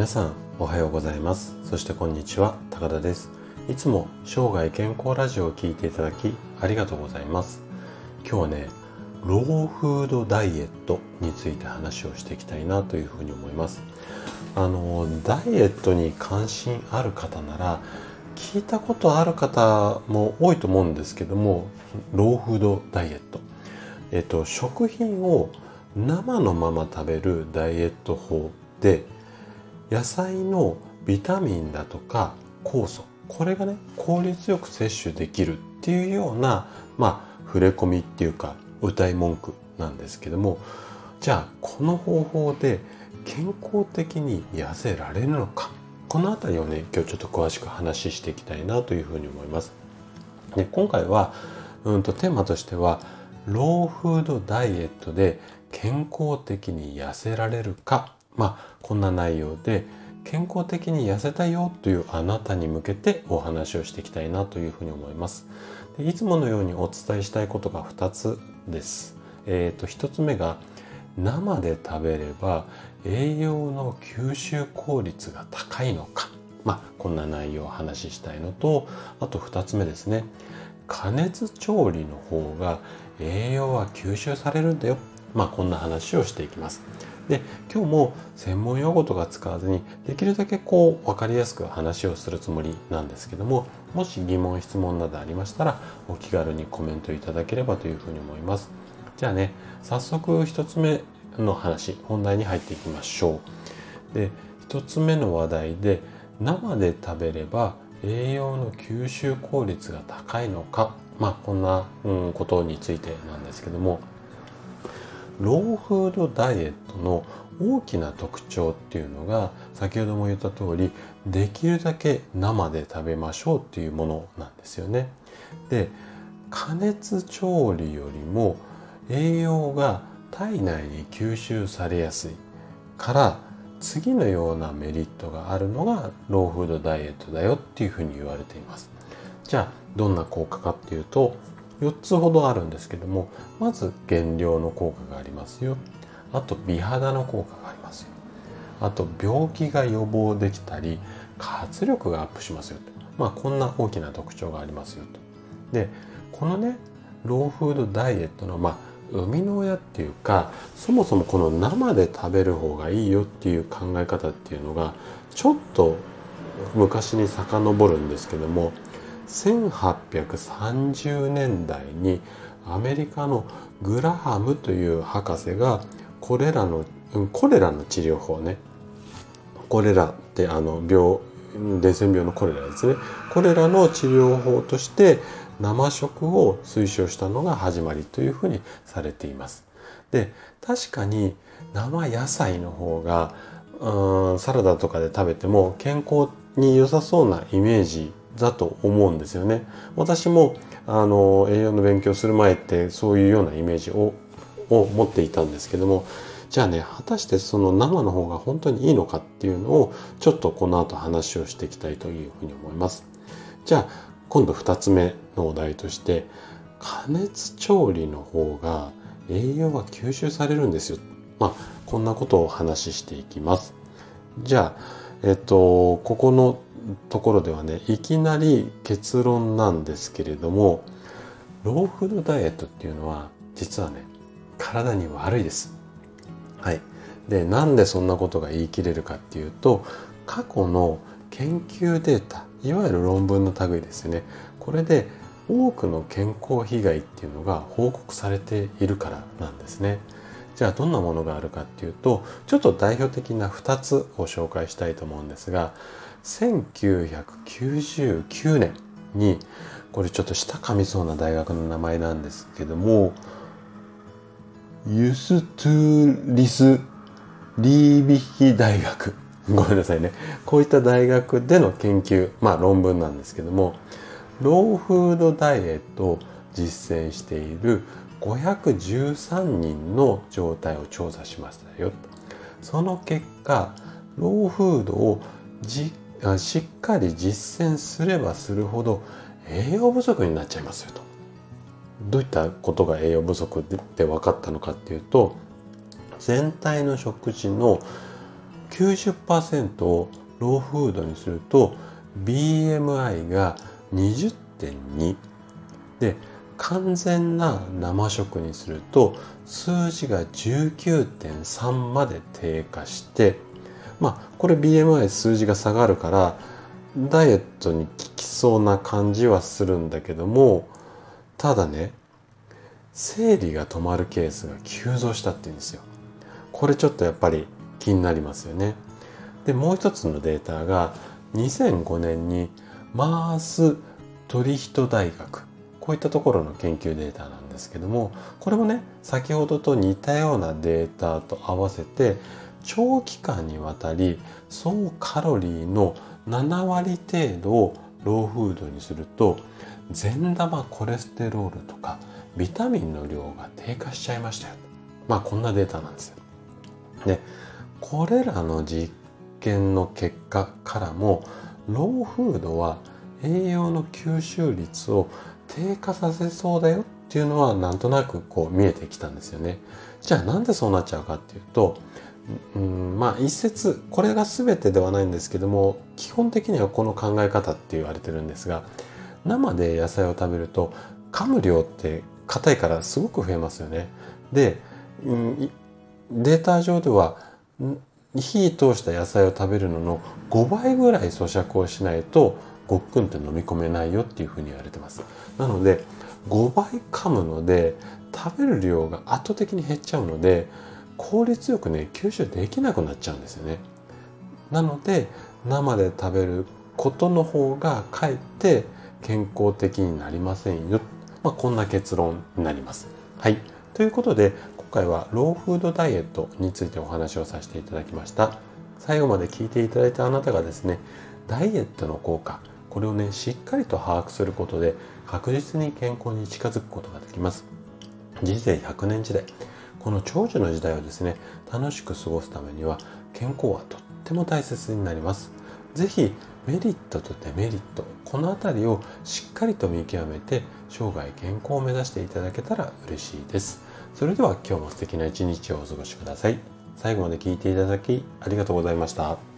皆さんおはようございます。そしてこんにちは高田です。いつも生涯健康ラジオを聴いていただきありがとうございます。今日はねローフードダイエットについて話をしていきたいなというふうに思います。あのダイエットに関心ある方なら聞いたことある方も多いと思うんですけどもローフードダイエット。えっと食品を生のまま食べるダイエット法で野菜のビタミンだとか酵素これがね効率よく摂取できるっていうようなまあ触れ込みっていうか歌い文句なんですけどもじゃあこの方法で健康的に痩せられるのかこの辺りをね今日ちょっと詳しく話していきたいなというふうに思います。で今回は、うんと、テーマとしてはローフードダイエットで健康的に痩せられるかまあこんな内容で健康的に痩せたよというあなたに向けてお話をしていきたいなというふうに思います。でいつものようにお伝えしたいことが2つです。え、ー、と1つ目が生で食べれば栄養の吸収効率が高いのか。まあこんな内容をお話ししたいのとあと2つ目ですね。加熱調理の方が栄養は吸収されるんだよ。まあこんな話をしていきます。で今日も専門用語とか使わずにできるだけこう分かりやすく話をするつもりなんですけどももし疑問質問などありましたらお気軽にコメントいただければというふうに思います。じゃあね早速1つ目の話本題に入っていきましょう。で1つ目の話題で生で食べれば栄養の吸収効率が高いのか。まあこんな、うん、ことについてなんですけども。ローフードダイエットの大きな特徴っていうのが先ほども言った通りできるだけ生で食べましょうっていうものなんですよね。で加熱調理よりも栄養が体内に吸収されやすいから次のようなメリットがあるのがローフードダイエットだよっていうふうに言われています。じゃあどんな効果かっていうと4つほどあるんですけどもまず減量の効果がありますよ。あと美肌の効果がありますよ。あと病気が予防できたり活力がアップしますよとまあこんな大きな特徴がありますよと。でこのねローフードダイエットのまあ生みの親っていうかそもそもこの生で食べる方がいいよっていう考え方っていうのがちょっと昔に遡るんですけども1830年代にアメリカのグラハムという博士がこれらのコレラの治療法ね。コレラってあの病伝染病のコレラですね。これらの治療法として生食を推奨したのが始まりというふうにされています。で確かに生野菜の方がうんサラダとかで食べても健康に良さそうなイメージだと思うんですよね。私もあの栄養の勉強する前ってそういうようなイメージをを持っていたんですけどもじゃあね果たしてその生の方が本当にいいのかっていうのをちょっとこの後話をしていきたいというふうに思います。じゃあ今度2つ目のお題として加熱調理の方が栄養が吸収されるんですよ。まあこんなことをお話ししていきます。じゃあえっとここのところではねいきなり結論なんですけれどもローフードダイエットっていうのは実はね体に悪いです。はい。でなんでそんなことが言い切れるかっていうと過去の研究データいわゆる論文の類ですよねこれで多くの健康被害っていうのが報告されているからなんですね。じゃあどんなものがあるかっていうとちょっと代表的な2つを紹介したいと思うんですが1999年にこれちょっと舌噛みそうな大学の名前なんですけどもユストゥリス・リービヒ大学。ごめんなさいね。こういった大学での研究まあ論文なんですけどもローフードダイエットを実践している513人の状態を調査しましたよその結果ローフードをじしっかり実践すればするほど栄養不足になっちゃいますよと。どういったことが栄養不足で分かったのかっていうと全体の食事の90%をローフードにすると BMI が20.2で完全な生食にすると数字が19.3まで低下してまあこれ BMI 数字が下がるからダイエットに効きそうな感じはするんだけどもただね生理が止まるケースが急増したって言うんですよ。これちょっとやっぱり気になりますよね。でもう一つのデータが2005年にマーストリヒト大学こういったところの研究データなんですけどもこれもね先ほどと似たようなデータと合わせて長期間にわたり総カロリーの7割程度をローフードにすると善玉コレステロールとかビタミンの量が低下しちゃいましたよ。まあこんなデータなんですよ。で、これらの実験の結果からもローフードは栄養の吸収率を低下させそうだよっていうのはなんとなくこう見えてきたんですよね。じゃあなんでそうなっちゃうかっていうと、うんまあ一説これが全てではないんですけども基本的にはこの考え方って言われてるんですが生で野菜を食べると噛む量って硬いからすごく増えますよね。で、うん、データ上では火通した野菜を食べるのの5倍ぐらい咀嚼をしないとごっくんって飲み込めないよっていうふうに言われてます。なので5倍噛むので食べる量が圧倒的に減っちゃうので効率よくね吸収できなくなっちゃうんですよね。なので生で食べることの方がかえって健康的になりませんよまあ、こんな結論になります。はい。ということで、今回はローフードダイエットについてお話をさせていただきました。最後まで聞いていただいたあなたがですね、ダイエットの効果、これをね、しっかりと把握することで、確実に健康に近づくことができます。人生100年時代、この長寿の時代をですね、楽しく過ごすためには、健康はとっても大切になります。ぜひメリットとデメリットこの辺りをしっかりと見極めて生涯健康を目指していただけたら嬉しいですそれでは今日も素敵な一日をお過ごしください最後まで聞いていただきありがとうございました